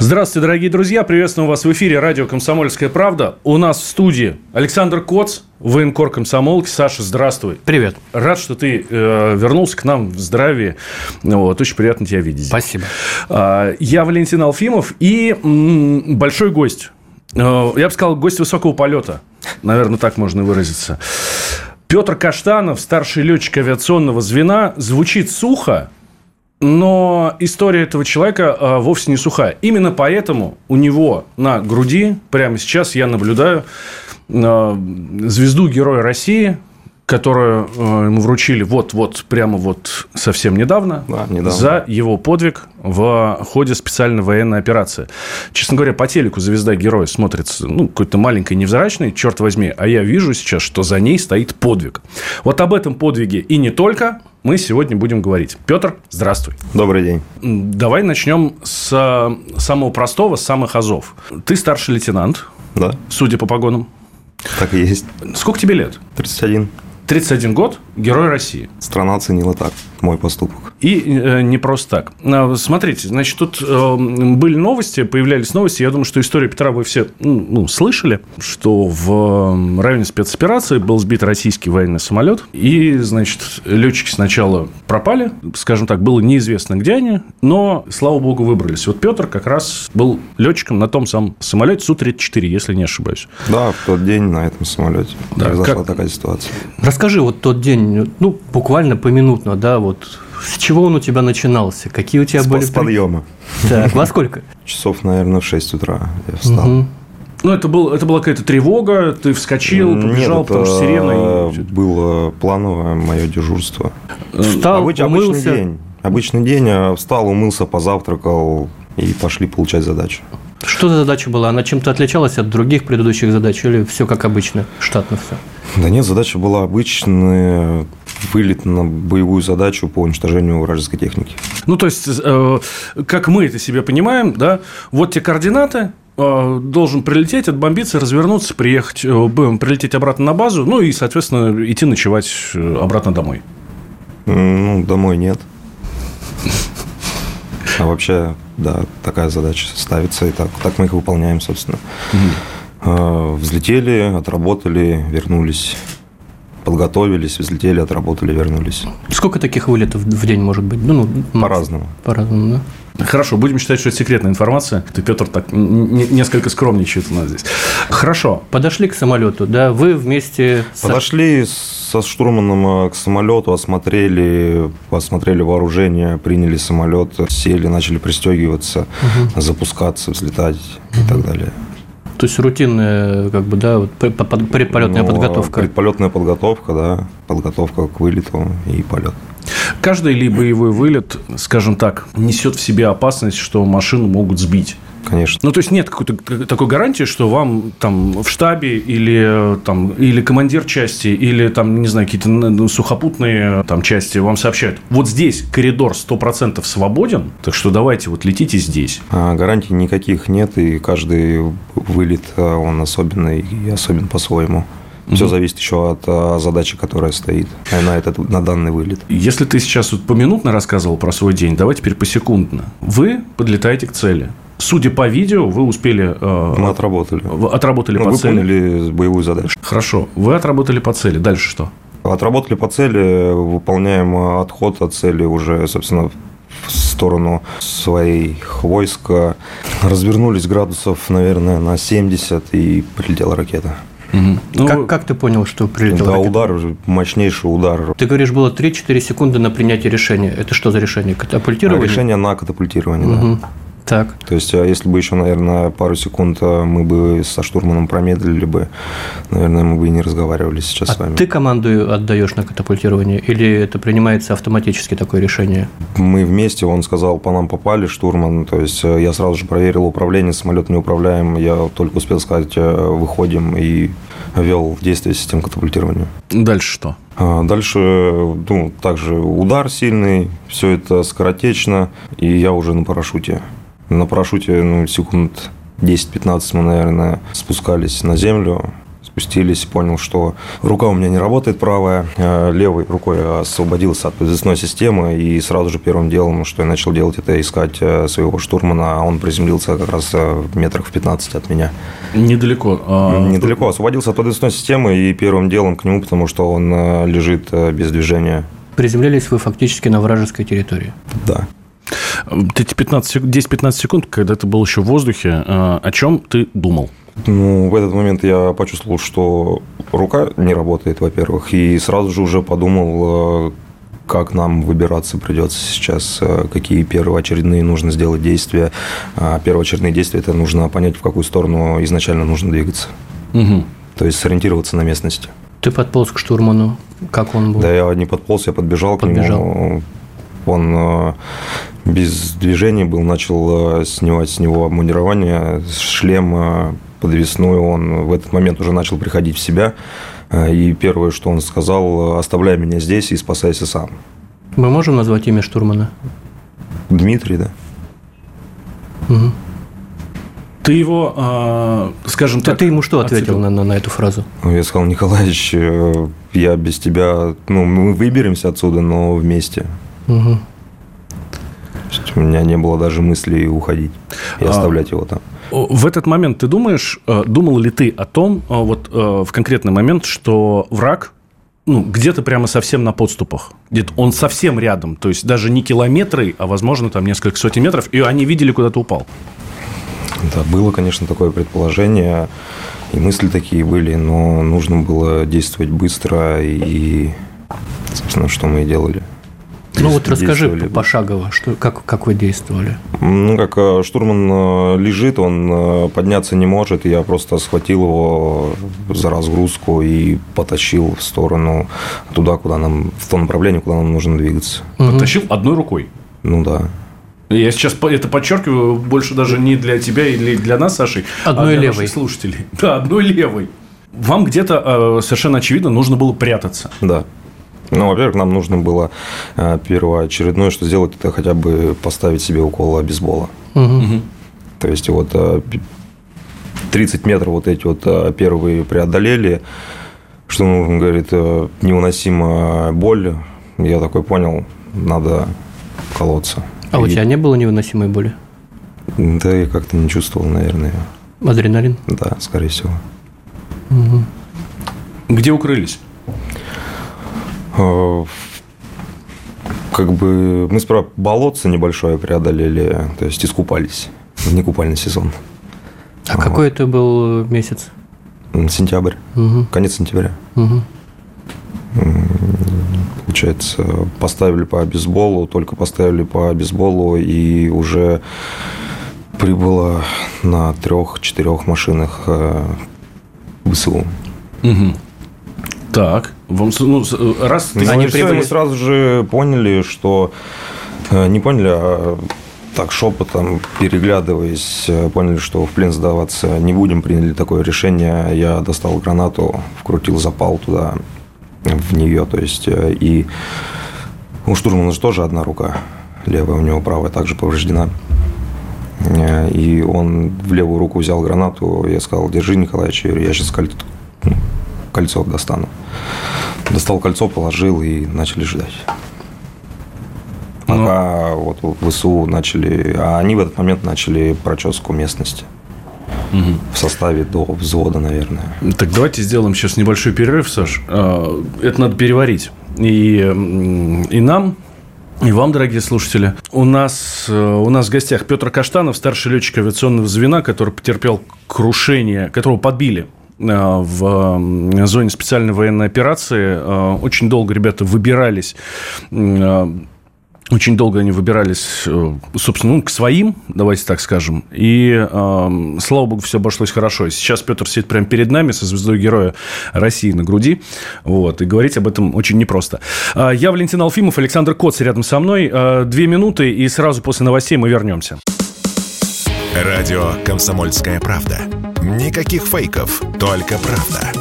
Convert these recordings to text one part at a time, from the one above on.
Здравствуйте, дорогие друзья. Приветствуем вас в эфире радио «Комсомольская правда». У нас в студии Александр Коц, военкор комсомолки. Саша, здравствуй. Привет. Рад, что ты э, вернулся к нам в здравии. Вот, очень приятно тебя видеть. Спасибо. А, я Валентин Алфимов и м, большой гость. Э, я бы сказал, гость высокого полета. Наверное, так можно выразиться. Петр Каштанов, старший летчик авиационного звена, звучит сухо, но история этого человека э, вовсе не сухая. Именно поэтому у него на груди прямо сейчас я наблюдаю э, звезду Героя России, которую э, ему вручили вот-вот, прямо вот совсем недавно, Да, недавно. за его подвиг в ходе специальной военной операции. Честно говоря, по телеку звезда Героя смотрится, ну, какой-то маленькой невзрачной, черт возьми, а я вижу сейчас, что за ней стоит подвиг. Вот об этом подвиге и не только мы сегодня будем говорить. Петр, здравствуй. Добрый день. Давай начнем с э, самого простого, с самых азов. Ты старший лейтенант, Да, судя по погонам. так и есть. Сколько тебе лет? 31. 31 год, Герой России. Страна оценила так мой поступок. И э, не просто так. А, Смотрите, значит, тут э, были новости, появлялись новости. Я думаю, что историю Петра вы все ну, ну, слышали, что в районе спецоперации был сбит российский военный самолет. И, значит, летчики сначала пропали, скажем так, было неизвестно, где они, но, слава богу, выбрались. Вот Петр как раз был летчиком на том самом самолете Су-34, если не ошибаюсь. Да, в тот день на этом самолете Да, произошла как- такая ситуация. Расскажи вот тот день, ну, буквально поминутно, да, вот с чего он у тебя начинался? Какие у тебя С, были... с подъема. Так, во сколько? Часов, наверное, в 6 утра я встал. Ну, это, был, это была какая-то тревога, ты вскочил, побежал, Нет, потому что сирена... и- было плановое мое дежурство. Встал, Обыч- обычный умылся. день. Обычный день. а Встал, умылся, позавтракал и пошли получать задачу. Что за задача была? Она чем-то отличалась от других предыдущих задач или все как обычно, штатно все? Да нет, задача была обычная. Вылет на боевую задачу по уничтожению вражеской техники. Ну, то есть, э, как мы это себе понимаем, да, вот те координаты, э, должен прилететь, отбомбиться, развернуться, приехать, э, прилететь обратно на базу, ну и, соответственно, идти ночевать обратно домой. Ну, домой нет. А вообще, да, такая задача ставится, и так, так мы их выполняем, собственно. Взлетели, отработали, вернулись. Подготовились, взлетели, отработали, вернулись. Сколько таких вылетов в день может быть? Ну, ну, макс- По-разному. По-разному, да? Хорошо, будем считать, что это секретная информация. Ты, Петр, так несколько скромничает у нас здесь. Хорошо. Подошли к самолету, да, вы вместе с... Подошли со штурманом э, к самолету, осмотрели, осмотрели вооружение, приняли самолет, сели, начали пристегиваться, запускаться, взлетать и так далее. То есть рутинная, как бы, да, вот предполетная Ну, подготовка. Предполетная подготовка, да. Подготовка к вылету и полет. Каждый ли боевой вылет, скажем так, несет в себе опасность, что машину могут сбить. Конечно. Ну, то есть нет какой-то такой гарантии, что вам там в штабе или, э, там, или командир части, или там, не знаю, какие-то ну, сухопутные там, части вам сообщают. Вот здесь коридор 100% свободен, так что давайте вот летите здесь. А гарантий никаких нет, и каждый вылет, а, он особенный и особен по-своему. Все зависит еще от задачи, которая стоит на, этот, на данный вылет. Если ты сейчас вот поминутно рассказывал про свой день, давай теперь посекундно. Вы подлетаете к цели. Судя по видео, вы успели... э, Мы отработали. вы отработали Мы по цели. выполнили боевую задачу. Хорошо. Вы отработали по цели. Дальше что? Отработали по цели, выполняем отход от цели уже, собственно, в сторону своих войск. Развернулись градусов, наверное, на 70, и прилетела ракета. Ну, Как, как ты понял, что прилетел? Да, ракета? удар, мощнейший удар. Ты говоришь, было 3-4 секунды на принятие решения. Это что за решение? Катапультирование? Решение на катапультирование, да. Так. То есть, а если бы еще, наверное, пару секунд а, мы бы со штурманом промедлили бы, наверное, мы бы и не разговаривали сейчас а с вами. ты команду отдаешь на катапультирование или это принимается автоматически такое решение? Мы вместе, он сказал, по нам попали, штурман. То есть э, я сразу же проверил управление, самолет не управляем. Я только успел сказать, э, выходим и ввел в действие систему катапультирования. Дальше что? А Дальше, ну, также удар сильный, все это скоротечно, и я уже на парашюте. На парашюте, ну, секунд 10-15 мы, наверное, спускались на землю, спустились, понял, что рука у меня не работает правая, а левой рукой освободился от подвесной системы, и сразу же первым делом, что я начал делать, это искать э, своего штурмана, а он приземлился как раз э, в метрах в 15 от меня. Недалеко. а, Недалеко, освободился от подвесной системы, и первым делом к нему, потому что он э, лежит э, без движения. Приземлились вы фактически на вражеской территории. Да. Ты эти 15 сек- 10-15 секунд, когда ты был еще в воздухе, а, о чем ты думал? Ну, в этот момент я почувствовал, что рука не работает, во-первых, и сразу же уже подумал, э, как нам выбираться придется сейчас, э, какие первоочередные нужно сделать действия. А Первоочередные действия – это нужно понять, в какую сторону изначально нужно двигаться. Мгм. То есть сориентироваться на местности. Ты подполз к штурману. Как он был? Да, я не подполз, я подбежал, Подбежал. к нему. Он э, без движения был, начал э, снимать с него обмундирование, шлем э, подвесной. Он в этот момент уже начал приходить в себя. Э, И первое, что он сказал, оставляй меня здесь и спасайся сам. Мы можем назвать имя штурмана? Дмитрий, да? Мгм. Ты его, а, скажем Ты, так... ты ему что ответил на, на, на эту фразу? Ну, Я сказал, Николаевич, я без тебя, ну, мы выберемся отсюда, но вместе. Мгм. Есть у меня не было даже мысли уходить и А, оставлять его там. В этот момент ты думаешь, э, думал ли ты о том, э, вот э, в конкретный момент, что враг ну, где-то прямо совсем на подступах. Где-то он совсем рядом. То есть даже не километры, а, возможно, там несколько сотен метров. И они видели, куда ты упал. Да, было, конечно, такое предположение, и мысли такие были, но нужно было действовать быстро, и, собственно, что мы и делали. Ну вот расскажи пошагово, что, как, как вы действовали. Ну, как э, штурман э, лежит, он э, подняться не может, и я просто схватил его за разгрузку и потащил в сторону туда, куда нам, в то направление, куда нам нужно двигаться. Потащил одной рукой. Ну да. Я сейчас это подчеркиваю больше даже не для тебя или для нас, Сашей, Одной а для левой. наших слушателей. Да, одной левой. Вам где-то э, совершенно очевидно нужно было прятаться. Да. Ну, во-первых, нам нужно было э, первоочередное, что сделать, это хотя бы поставить себе укол обезбола. Мгм. То есть вот э, пи- 30 метров вот эти вот э, первые преодолели, что нужно, говорит, э, невыносимая боль. Я такой понял, надо колоться. А у И- тебя не было невыносимой боли? Да, я как-то не чувствовал, наверное. Адреналин? Да, скорее всего. Где укрылись? Э, Как бы мы справа болотце небольшое преодолели, то есть искупались. Не купальный сезон. А какой это был месяц? Сентябрь, Мгм. конец сентября. Мгм. Получается, поставили по бейсболу, только поставили по бейсболу и уже прибыло на трех-четырех машинах э, ВСУ. Так. Вам, ну, раз ты Они прибыли- мы сразу же поняли, что э, не поняли, а так шепотом переглядываясь, э, поняли, что в плен сдаваться не будем, приняли такое решение. Я достал гранату, вкрутил запал туда, в нее, то есть э, и у штурмана же тоже одна рука, левая у него правая также повреждена. И он в левую руку взял гранату, я сказал, держи, Николаевич, я сейчас кольцо достану. Достал кольцо, положил и начали ждать. Пока вот в ВСУ начали, а они в этот момент начали проческу местности. В составе до взвода, наверное. Так давайте сделаем сейчас небольшой перерыв, Саш. А, Это надо переварить. И, и нам, и вам, дорогие слушатели. У нас, э, у нас в гостях Петр Каштанов, старший летчик авиационного звена, который потерпел крушение, которого подбили в м, зоне специальной военной операции. Э, Очень долго ребята выбирались э, Очень долго они выбирались, э, собственно, ну, к своим, давайте так скажем. И, э, слава богу, все обошлось хорошо. И сейчас Петр сидит прямо перед нами со звездой Героя России на груди. Вот, и говорить об этом очень непросто. Я Валентин Алфимов, Александр Коц рядом со мной. Две минуты, и сразу после новостей мы вернемся. Радио «Комсомольская правда». Никаких фейков, только правда.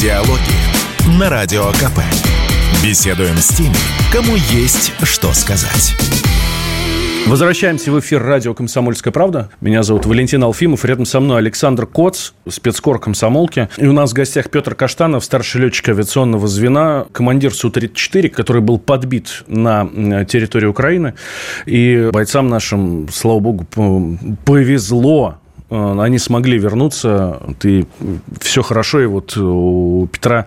Диалоги на Радио КП. Беседуем с теми, кому есть что сказать. Возвращаемся в эфир радио «Комсомольская правда». Меня зовут Валентин Алфимов. Рядом со мной Александр Коц, спецкор комсомолки. И у нас в гостях Петр Каштанов, старший летчик авиационного звена, командир Су-34, который был подбит на территории Украины. И бойцам нашим, слава богу, повезло Э, они смогли вернуться, ты все хорошо, и вот у Петра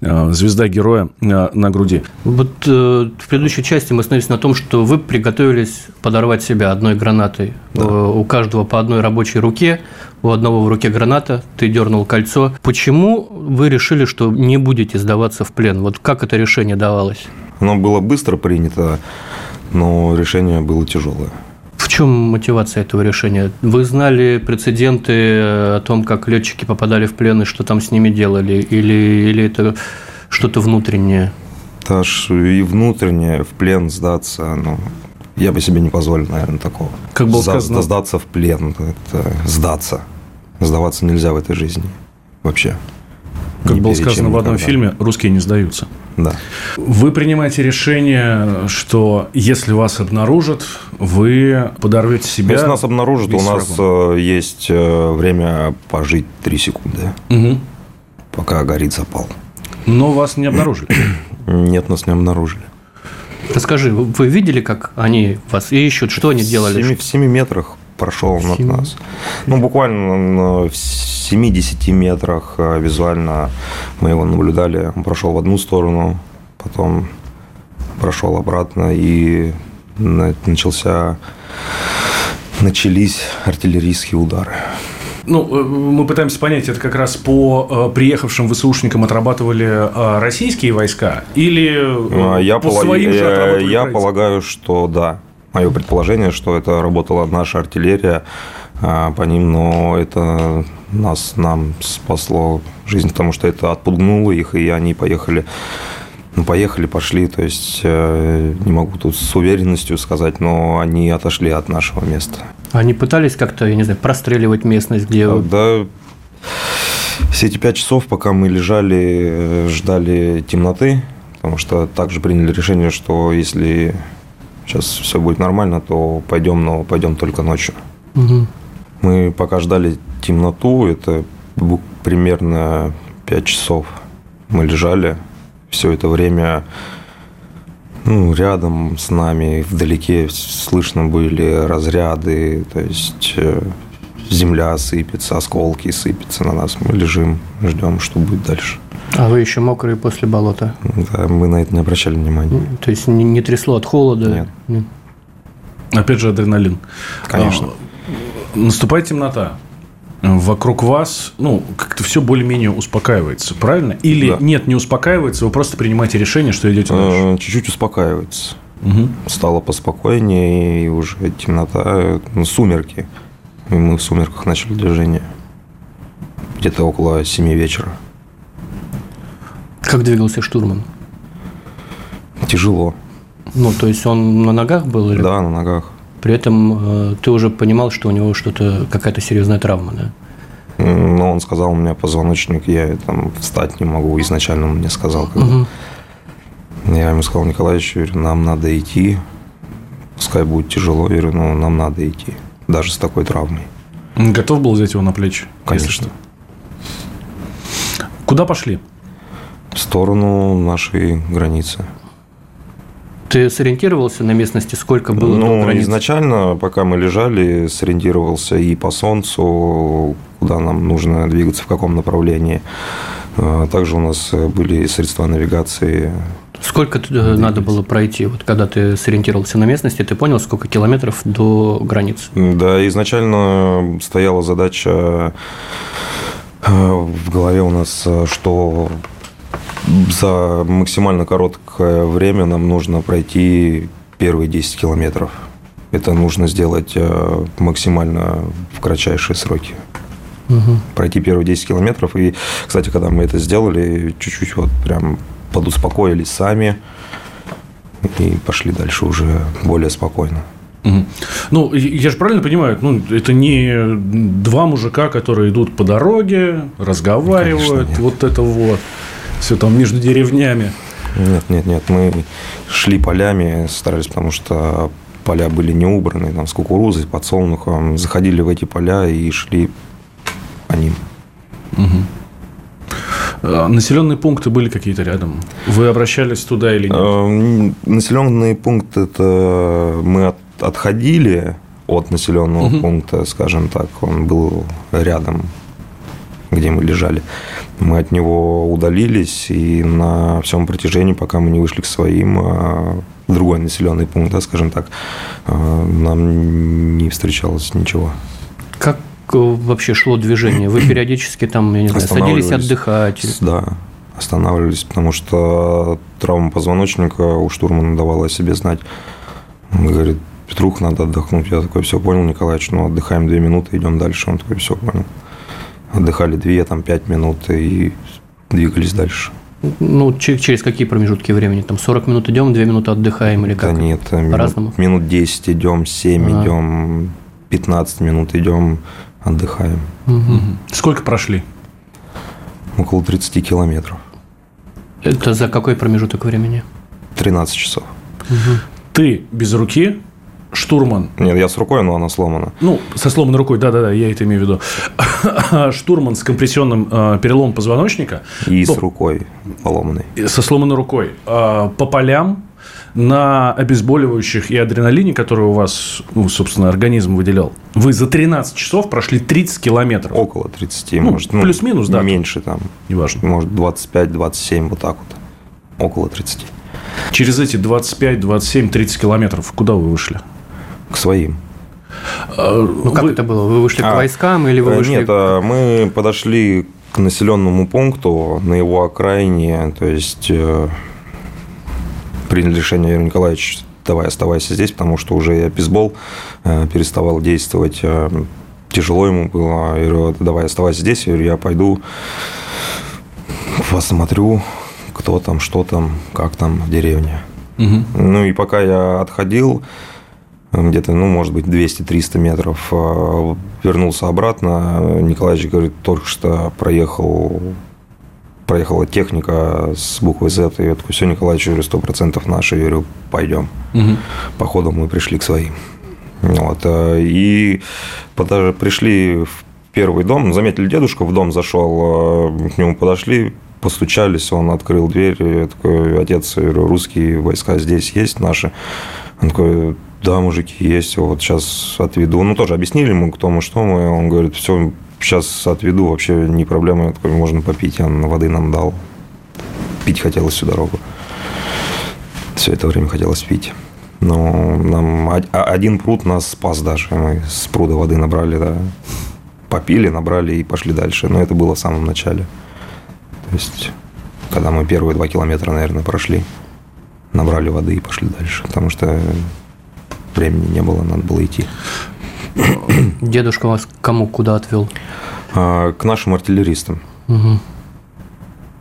э, звезда героя э, на груди. Вот в предыдущей части мы остановились на том, что вы приготовились подорвать себя одной гранатой. Да. У каждого по одной рабочей руке, у одного в руке граната, ты дернул кольцо. Почему вы решили, что не будете сдаваться в плен? Вот как это решение давалось? Оно было быстро принято, но решение было тяжелое. В чем мотивация этого решения? Вы знали прецеденты э, о том, как летчики попадали в плен и что там с ними делали? Или, или это что-то внутреннее? Аж и внутреннее, в плен сдаться, ну, я бы себе не позволил, наверное, такого. Как было сказано? Сдаться в плен, это сдаться. Сдаваться нельзя в этой жизни вообще. Как было сказано в одном фильме, русские не сдаются. Да. Вы принимаете решение, что если вас обнаружат, вы подорвете себя. Если нас обнаружат, у нас врагом. Э, есть э, время пожить 3 секунды, угу. пока горит запал. Но вас не обнаружили? Нет, нас не обнаружили. Расскажи, вы видели, как они вас ищут? Что они делали? В 7, в 7 метрах прошел над нас. Ну, буквально в 70 метрах э, визуально мы его наблюдали. Он прошел в одну сторону, потом прошел обратно, и начался, начались артиллерийские удары. Ну, э, мы пытаемся понять, это как раз по э, приехавшим ВСУшникам отрабатывали российские войска или я по полаг... своим же Я полагаю, что да мое предположение, что это работала наша артиллерия а, по ним, но это нас, нам спасло жизнь, потому что это отпугнуло их, и они поехали ну, поехали, пошли, то есть э, не могу тут с уверенностью сказать, но они отошли от нашего места. Они пытались как-то, я не знаю, простреливать местность, где... А, да, все эти пять часов, пока мы лежали, э, ждали темноты, потому что также приняли решение, что если сейчас все будет нормально, то пойдем, но пойдем только ночью. Угу. Мы пока ждали темноту, это примерно 5 часов. Мы лежали все это время ну, рядом с нами, вдалеке слышно были разряды, то есть э, земля сыпется, осколки сыпятся на нас. Мы лежим, ждем, что будет дальше. А вы еще мокрые после болота? Да, мы на это не обращали внимания. То есть не, не трясло от холода? Нет. Нет. Опять же адреналин. Конечно. А, наступает темнота. Вокруг вас, ну, как-то все более-менее успокаивается, правильно? Или да. нет, не успокаивается, вы просто принимаете решение, что идете дальше? Э, чуть-чуть успокаивается. Угу. Стало поспокойнее, и уже темнота, ну, сумерки. И мы в сумерках начали движение. Где-то около 7 вечера. Как двигался штурман? Тяжело. Ну, то есть он на ногах был? Или... Да, на ногах. При этом э, ты уже понимал, что у него что-то, какая-то серьезная травма, да? Ну, он сказал, у меня позвоночник, я там встать не могу. Изначально он мне сказал. Когда... Угу. Я ему сказал, Николаевич, нам надо идти. Пускай будет тяжело, я говорю, ну, нам надо идти. Даже с такой травмой. Готов был взять его на плечи? Конечно. Куда пошли? В сторону нашей границы. Ты сориентировался на местности, сколько было ну, до границы? изначально, пока мы лежали, сориентировался и по солнцу, куда нам нужно двигаться, в каком направлении. А, также у нас были средства навигации. Сколько двигаться. надо было пройти, вот когда ты сориентировался на местности, ты понял, сколько километров до границы? Да, изначально стояла задача э, в голове у нас, что За максимально короткое время нам нужно пройти первые 10 километров. Это нужно сделать э, максимально в кратчайшие сроки. Угу. Пройти первые 10 километров. И, кстати, когда мы это сделали, чуть-чуть вот прям подуспокоились сами и пошли дальше уже более спокойно. Угу. Ну, я же правильно понимаю, ну, это не два мужика, которые идут по дороге, разговаривают, Конечно, вот это вот, все там между деревнями. Нет, нет, нет, мы шли полями, старались, потому что поля были не убраны, там, с кукурузой, подсолнухом, заходили в эти поля и шли по ним. Угу. Населенные пункты были какие-то рядом? Вы обращались туда или нет? Эм, населенные пункты это мы от, отходили от населенного угу. пункта, скажем так, он был рядом, где мы лежали. Мы от него удалились, и на всем протяжении, пока мы не вышли к своим, а, другой населенный пункт, да, скажем так, а, нам не встречалось ничего. Как вообще шло движение? Вы периодически там, я не знаю, садились отдыхать? Да, останавливались, потому что травма позвоночника у штурмана давала о себе знать. Он говорит, Петрух, надо отдохнуть. Я такой, все понял, Николаевич, ну отдыхаем две минуты, идем дальше. Он такой, все понял. Отдыхали две, там пять минут и двигались дальше. Ну, через какие промежутки времени? Там 40 минут идем, 2 минуты отдыхаем или как? Да нет, минут, минут 10 идем, 7 а. идем, 15 минут идем, отдыхаем. Угу. Сколько прошли? Около 30 километров. Это за какой промежуток времени? 13 часов. Угу. Ты без руки, штурман. Нет, я с рукой, но она сломана. Ну, со сломанной рукой, да-да-да, я это имею в виду. штурман с компрессионным э, переломом позвоночника. И по... с рукой поломанной. Со сломанной рукой. Э, по полям на обезболивающих и адреналине, который у вас, ну, собственно, организм выделял, вы за 13 часов прошли 30 километров. Около 30, ну, может. Ну, плюс-минус, да. Меньше там. Неважно. Может, 25-27, вот так вот. Около 30. Через эти 25, 27, 30 километров куда вы вышли? К своим. Ну, как вы... это было? Вы вышли а, к войскам или вы вышли... Нет, а мы подошли к населенному пункту на его окраине, то есть э, приняли решение, Юрий Николаевич, давай оставайся здесь, потому что уже бейсбол э, переставал действовать. Э, тяжело ему было. Я говорю, давай оставайся здесь. Я говорю, я пойду посмотрю, кто там, что там, как там в деревне. Угу. Ну и пока я отходил, где-то, ну, может быть, 200-300 метров, э, вернулся обратно. Николаевич говорит, только что проехал проехала техника с буквой Z, и я такой, все, Николаевич, говорю, сто процентов наши, я говорю, пойдем. Угу. По ходу мы пришли к своим. Вот, э, и даже пришли в первый дом, заметили дедушку, в дом зашел, э, к нему подошли, постучались, он открыл дверь, я такой, отец, я говорю, русские войска здесь есть наши? Он такой, да, мужики есть, вот сейчас отведу. Ну, тоже объяснили ему, кто мы, что мы. Он говорит, все, сейчас отведу, вообще не проблема, можно попить. Он воды нам дал. Пить хотелось всю дорогу. Все это время хотелось пить. Но нам один пруд нас спас даже. Мы с пруда воды набрали, да. Попили, набрали и пошли дальше. Но это было в самом начале. То есть, когда мы первые два километра, наверное, прошли, набрали воды и пошли дальше. Потому что времени не было, надо было идти. Дедушка вас кому куда отвел? А, к нашим артиллеристам. Угу.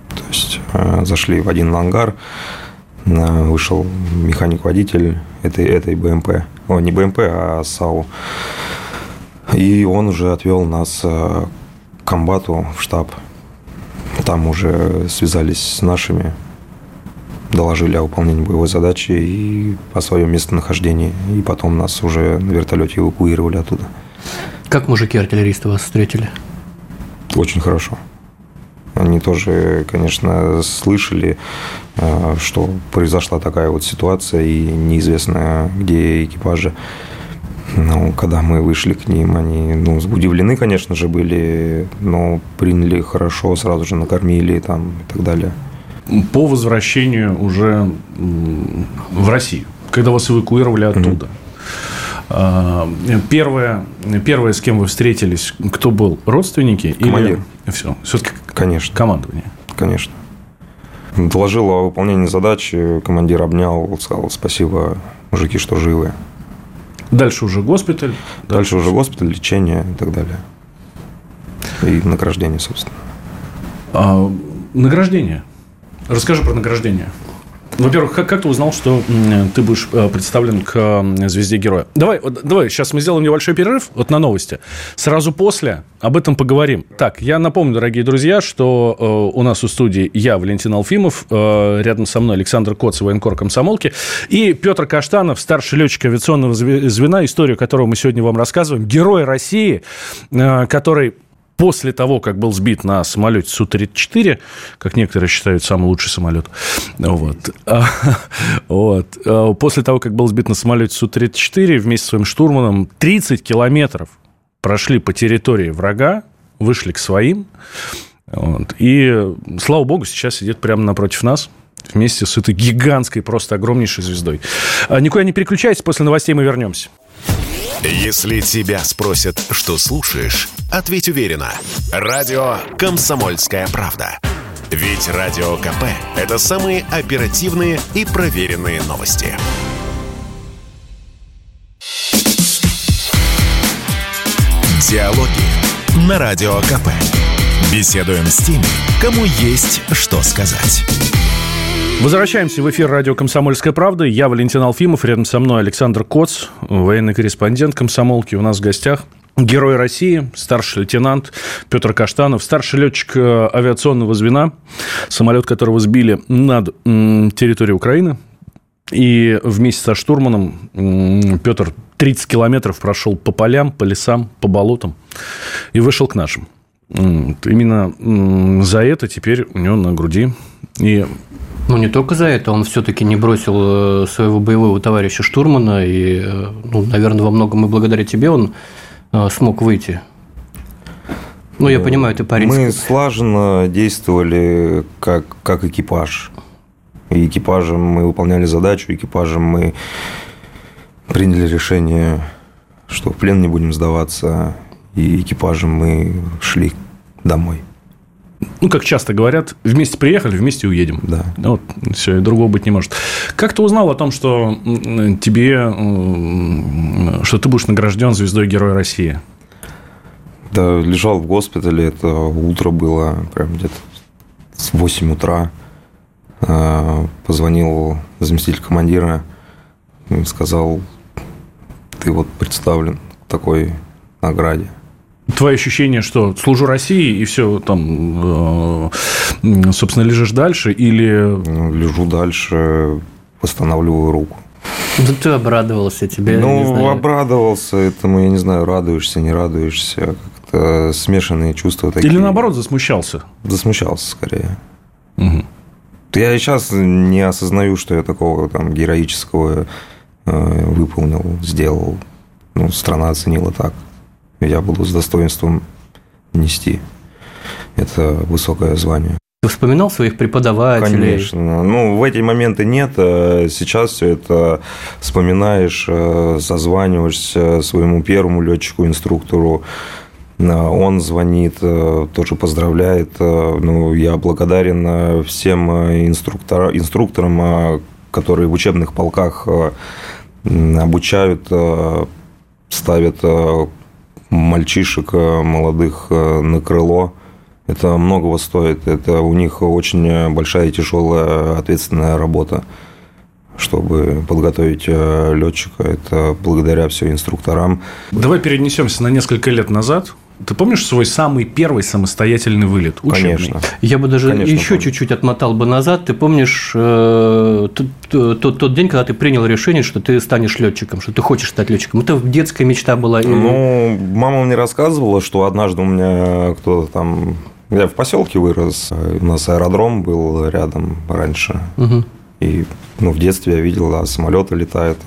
То есть а, зашли в один ангар, а, вышел механик-водитель этой, этой БМП. О, не БМП, а САУ. И он уже отвел нас к комбату в штаб. Там уже связались с нашими доложили о выполнении боевой задачи и о своем местонахождении. И потом нас уже на вертолете эвакуировали оттуда. Как мужики-артиллеристы вас встретили? Очень хорошо. Они тоже, конечно, слышали, э, что произошла такая вот ситуация, и неизвестно, где экипажи. Но когда мы вышли к ним, они ну, удивлены, конечно же, были, но приняли хорошо, сразу же накормили там и так далее по возвращению уже в Россию, когда вас эвакуировали оттуда. Mm-hmm. Первое, первое, с кем вы встретились, кто был? Родственники? Командир. Или... Все, все-таки Конечно. командование. Конечно. Доложил о выполнении задачи, командир обнял, сказал спасибо, мужики, что живы. Дальше уже госпиталь. Дальше уже госпиталь, лечение и так далее. И награждение, собственно. А, награждение. Расскажи про награждение. Во-первых, как, как ты узнал, что ты будешь э, представлен к звезде героя? Давай, давай, сейчас мы сделаем небольшой перерыв вот на новости. Сразу после об этом поговорим. Так, я напомню, дорогие друзья, что э, у нас у студии я, Валентин Алфимов, э, рядом со мной Александр Коц, военкор комсомолки, и Петр Каштанов, старший летчик авиационного звена, историю которого мы сегодня вам рассказываем. Герой России, э, который после того, как был сбит на самолете Су-34, как некоторые считают, самый лучший самолет, вот, вот, а после того, как был сбит на самолете Су-34, вместе с своим штурманом 30 километров прошли по территории врага, вышли к своим, вот, и, слава богу, сейчас сидит прямо напротив нас, вместе с этой гигантской, просто огромнейшей звездой. А, никуда не переключайтесь, после новостей мы вернемся. Если тебя спросят, что слушаешь, ответь уверенно. Радио «Комсомольская правда». Ведь Радио КП – это самые оперативные и проверенные новости. Диалоги на Радио КП. Беседуем с теми, кому есть что сказать. Возвращаемся в эфир радио «Комсомольская правда». Я Валентин Алфимов, рядом со мной Александр Коц, военный корреспондент комсомолки. У нас в гостях Герой России, старший лейтенант Петр Каштанов, старший летчик э, авиационного звена, самолет которого сбили над территорией Украины. И вместе со штурманом Петр 30 километров прошел по полям, по лесам, по болотам и вышел к нашим. Именно за это теперь у него на груди и ну, не только за это, он все-таки не бросил э, своего боевого товарища штурмана, и, э, ну, наверное, во многом и благодаря тебе он э, смог выйти. Ну, я понимаю, ты парень. Мы слаженно действовали как, как экипаж. И экипажем мы выполняли задачу, экипажем мы приняли решение, что в плен не будем сдаваться, и экипажем мы шли домой ну, как часто говорят, вместе приехали, вместе уедем. Да. Вот, все, и другого быть не может. Как ты узнал о том, что тебе, что ты будешь награжден звездой Героя России? Да, лежал в госпитале, это утро было, прям где-то с 8 утра. А, позвонил заместитель командира, сказал, ты вот представлен к такой награде. Твои ощущения, что служу России и все там, э, собственно, лежишь дальше или... Лежу дальше, восстанавливаю руку. Ну, ты обрадовался тебе, Ну, не знаю. обрадовался этому, я не знаю, радуешься, не радуешься, как-то смешанные чувства такие. Или наоборот засмущался? Засмущался скорее. Угу. Я сейчас не осознаю, что я такого там героического э, выполнил, сделал. Ну, страна оценила так я буду с достоинством нести это высокое звание. Ты вспоминал своих преподавателей? Конечно. Ну, в эти моменты нет. А сейчас все это вспоминаешь, э, созваниваешься своему первому летчику, инструктору. А он звонит, э, тоже поздравляет. Э, ну, я благодарен всем инструктор, инструкторам, которые в учебных полках обучают, ставят мальчишек э, молодых э, на крыло. Это многого стоит. Это у них очень большая и тяжелая ответственная работа, чтобы подготовить э, летчика. Это благодаря все инструкторам. Давай перенесемся на несколько лет назад. Ты помнишь свой самый первый самостоятельный вылет? Учебный? Конечно. Я бы даже Конечно, еще помню. чуть-чуть отмотал бы назад. Ты помнишь э, тот, тот, тот день, когда ты принял решение, что ты станешь летчиком, что ты хочешь стать летчиком? Это детская мечта была? Или... Ну, мама мне рассказывала, что однажды у меня кто-то там... Я в поселке вырос. У нас аэродром был рядом раньше. Угу. И ну, в детстве я видел, да, самолеты летают,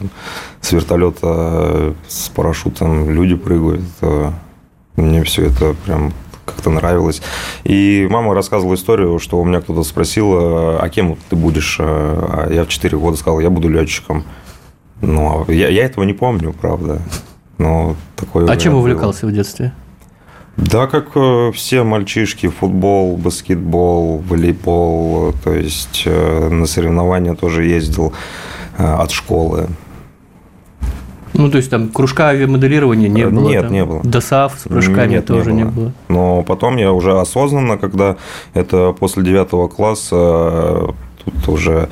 с вертолета с парашютом люди прыгают. Мне все это прям как-то нравилось. И мама рассказывала историю, что у меня кто-то спросил, а кем ты будешь? А я в 4 года сказал, я буду летчиком. Ну, я, я этого не помню, правда. Но такое а чем увлекался было. в детстве? Да, как э, все мальчишки, футбол, баскетбол, волейбол, то есть э, на соревнования тоже ездил э, от школы. Ну, то есть там кружка авиамоделирования не было? Нет, там, не было. ДОСАВ с прыжками Нет, тоже не не было. было. Но потом я уже осознанно, когда это после девятого класса, тут уже...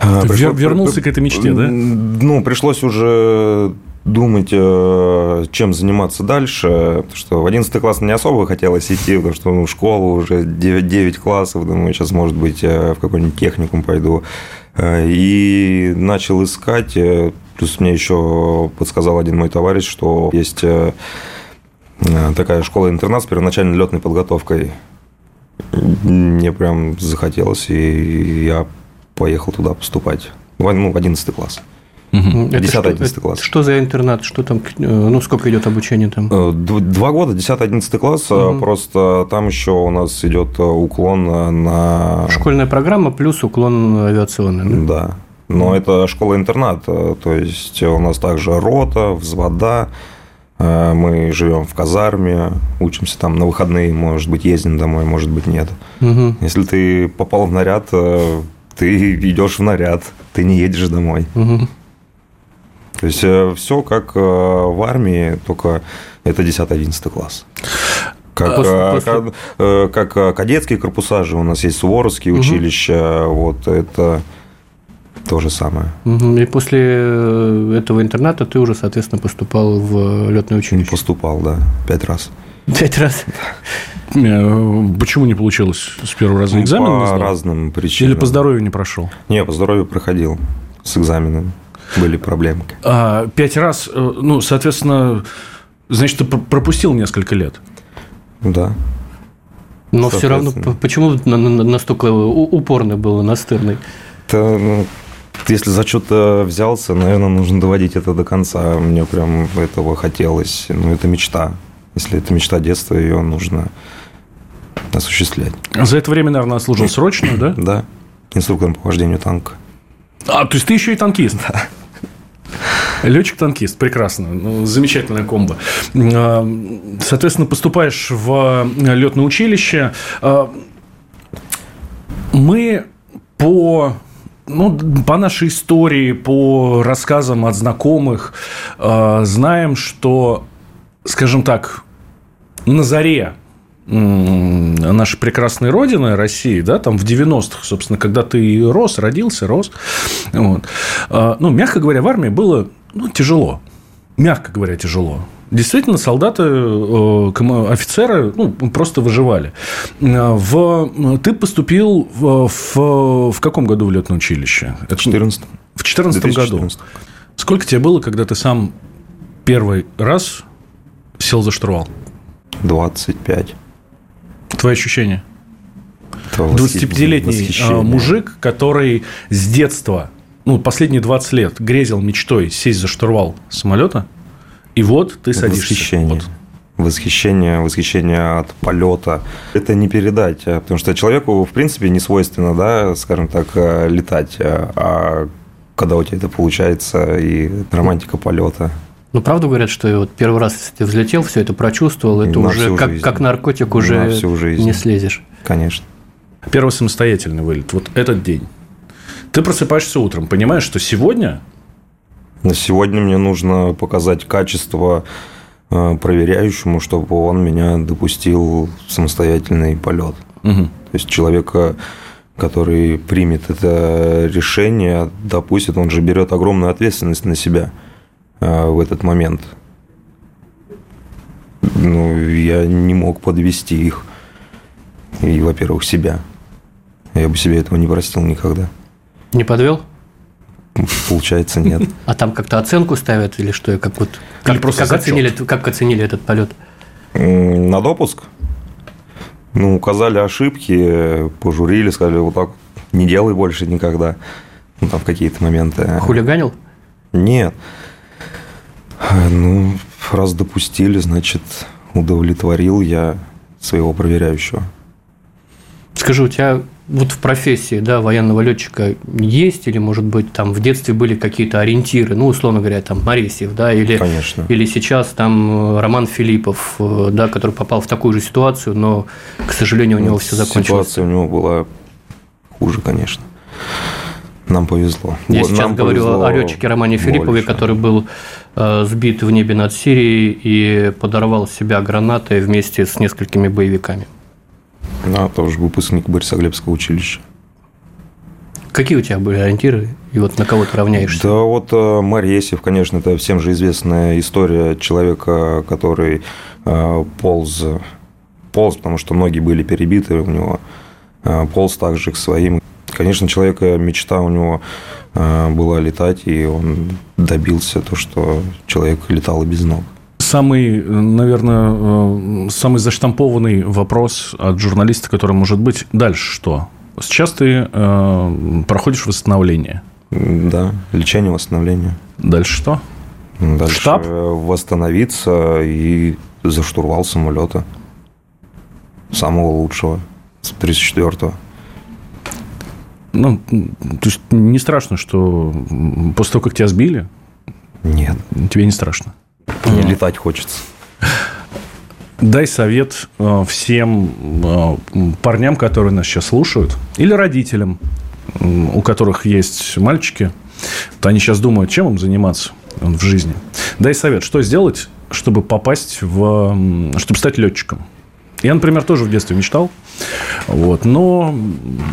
э, Ты пришло- вер- вернулся к этой мечте, да? Ну, пришлось уже думать, э, чем заниматься дальше, потому что в 11 класс не особо хотелось идти, потому что ну, школа уже 9, 9 классов, думаю, сейчас, может быть, э, в какой-нибудь техникум пойду. Э, И начал искать, э, плюс мне еще подсказал один мой товарищ, что есть э, такая школа-интернат с первоначальной летной подготовкой. Мне прям захотелось, и я поехал туда поступать. Ну, в 11 класс. Это 10-11 что- это класс. Что за интернат? Что там, э, ну, сколько идет обучение там? Э, дв- Два года, 10-11 класс, Мгм. просто там еще у нас идет уклон на... Школьная программа плюс уклон авиационный. да? Да. Но это школа-интернат, то есть у нас также рота, взвода, мы живем в казарме, учимся там на выходные, может быть, ездим домой, может быть, нет. Мгм. Если ты попал в наряд, ты идешь в наряд, ты не едешь домой. Мгм. То есть все как э, в армии, только это 10-11 класс. Как, После- э, после- как, э, как, э, кадетские корпуса же у нас есть суворовские училища, вот это то же самое. И после э, этого интерната ты уже, соответственно, поступал в летное училище. Поступал, да, пять раз. Пять раз. Э, Почему не получилось с первого раза? Ну, Экзамен по разным причинам. Или по здоровью не прошел? Не, по здоровью проходил с экзаменом. Были проблемки. А, Пять раз, э, ну, соответственно, значит, ты пр- пропустил несколько лет. Да. Но все равно, почему на- на- настолько у- упорный был, настырный? Это, ну, если за что-то взялся, наверное, нужно доводить это до конца. Мне прям этого хотелось. Ну, это мечта. Если это мечта детства, ее нужно осуществлять. За это время, наверное, служил срочную, да? Да. Инструктором по вождению танка. А, то есть ты еще и танкист? Летчик-танкист, прекрасно. Ну, замечательная комбо. А, Соответственно, поступаешь в летное училище. А, Мы по ну, по нашей истории, по рассказам от знакомых, а, знаем, что, скажем так, на заре нашей прекрасной родины, России, да, там в 90-х, собственно, когда ты рос, родился, рос, вот, а, ну, мягко говоря, в армии было ну, тяжело. Мягко говоря, тяжело. Действительно, солдаты, э, офицеры ну, просто выживали. А, В, ты поступил в, в, в каком году в летное училище? Это В 14 в 2014 году. 2014. Сколько тебе было, когда ты сам первый раз сел за штурвал? 25. Твои ощущения? Это восхи- 25-летний восхищение. а, мужик, который с детства, ну, последние 20 лет грезил мечтой сесть за штурвал самолета, и вот ты садишься. Восхищение. Вот. Восхищение, восхищение от полета. Это не передать, а, потому что человеку, в принципе, не свойственно, да, скажем так, э, летать. а- А когда у тебя это получается, и романтика полета. Ну, правда говорят, что вот первый раз, если ты взлетел, все это прочувствовал, это На уже как, жизнь. как наркотик На уже всю жизнь. не слезешь. Конечно. Первый самостоятельный вылет. Вот этот день. Ты просыпаешься утром, понимаешь, что сегодня На сегодня мне нужно показать качество э, проверяющему, чтобы он меня допустил в самостоятельный полет. Мгм. То есть человека, который примет это решение, допустит, он же берет огромную ответственность на себя в этот момент. Ну, я не мог подвести их. И, во-первых, себя. Я бы себе этого не простил никогда. Не подвел? Получается, нет. А там как-то оценку ставят или что? Как, вот, как, просто как, оценили, как оценили этот полет? На допуск? Ну, указали ошибки, пожурили, сказали, вот так не делай больше никогда. Ну, там в какие-то моменты. Хулиганил? Нет. Ну, раз допустили, значит, удовлетворил я своего проверяющего. Скажи, у тебя вот в профессии да, военного летчика есть или, может быть, там в детстве были какие-то ориентиры, ну, условно говоря, там Моресьев, да, или, Конечно. или сейчас там э, Роман Филиппов, э, да, который попал в такую же ситуацию, но, к сожалению, у него все закончилось. Ситуация у него была хуже, конечно. Нам повезло. Я Вот, сейчас говорю повезло о летчике Романе Филиппове, больше. который был э, сбит в небе над Сирией и подорвал себя гранатой вместе с несколькими боевиками. Да, тоже выпускник Борисоглебского училища. Какие у тебя были ориентиры и вот на кого ты равняешься? Да, вот э, Моресьев, конечно, это всем же известная история человека, который э, полз, полз, потому что ноги были перебиты у него, э, полз также к своим. Конечно, человека мечта у него э, была летать, и он добился то, что человек летал и без ног. Самый, э, наверное, э, самый заштампованный вопрос от журналиста, который может быть, дальше что? Сейчас ты э, проходишь восстановление. Да, лечение, восстановление. Дальше что? Дальше Штаб? восстановиться и за штурвал самолета. Самого лучшего, с 34-го. Ну, то есть не страшно, что после того, как тебя сбили, Нет, тебе не страшно. не летать хочется. Дай совет э, всем э, парням, которые нас сейчас слушают, или родителям, у которых есть мальчики, то они сейчас думают, чем им заниматься в жизни. Дай совет, что сделать, чтобы попасть в... чтобы стать летчиком. Я, например, тоже в детстве мечтал, вот, но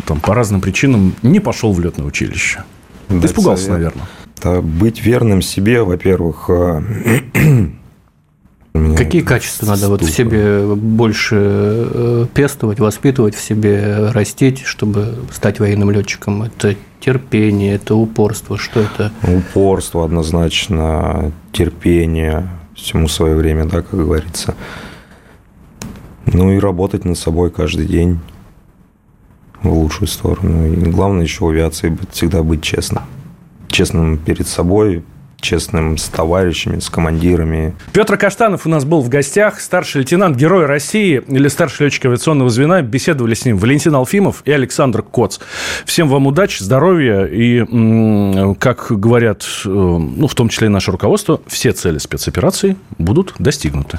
там, по разным причинам не пошел в летное училище. Дать Испугался, совет. наверное. Да, быть верным себе, во-первых. э, Какие качества надо вот в себе больше э, пестовать, воспитывать в себе, растить, чтобы стать военным летчиком? Это терпение, это упорство, что это? Упорство однозначно, терпение, всему свое время, да, как говорится. Ну и работать над собой каждый день в лучшую сторону. И главное еще в авиации быть- всегда быть честным. Честным перед собой, честным с товарищами, с командирами. Петр Каштанов у нас был в гостях, старший лейтенант Герой России или старший летчик авиационного звена. Беседовали с ним Валентин Алфимов и Александр Коц. Всем вам удачи, здоровья и, как говорят, э, ну, в том числе и наше руководство, все цели спецоперации будут достигнуты.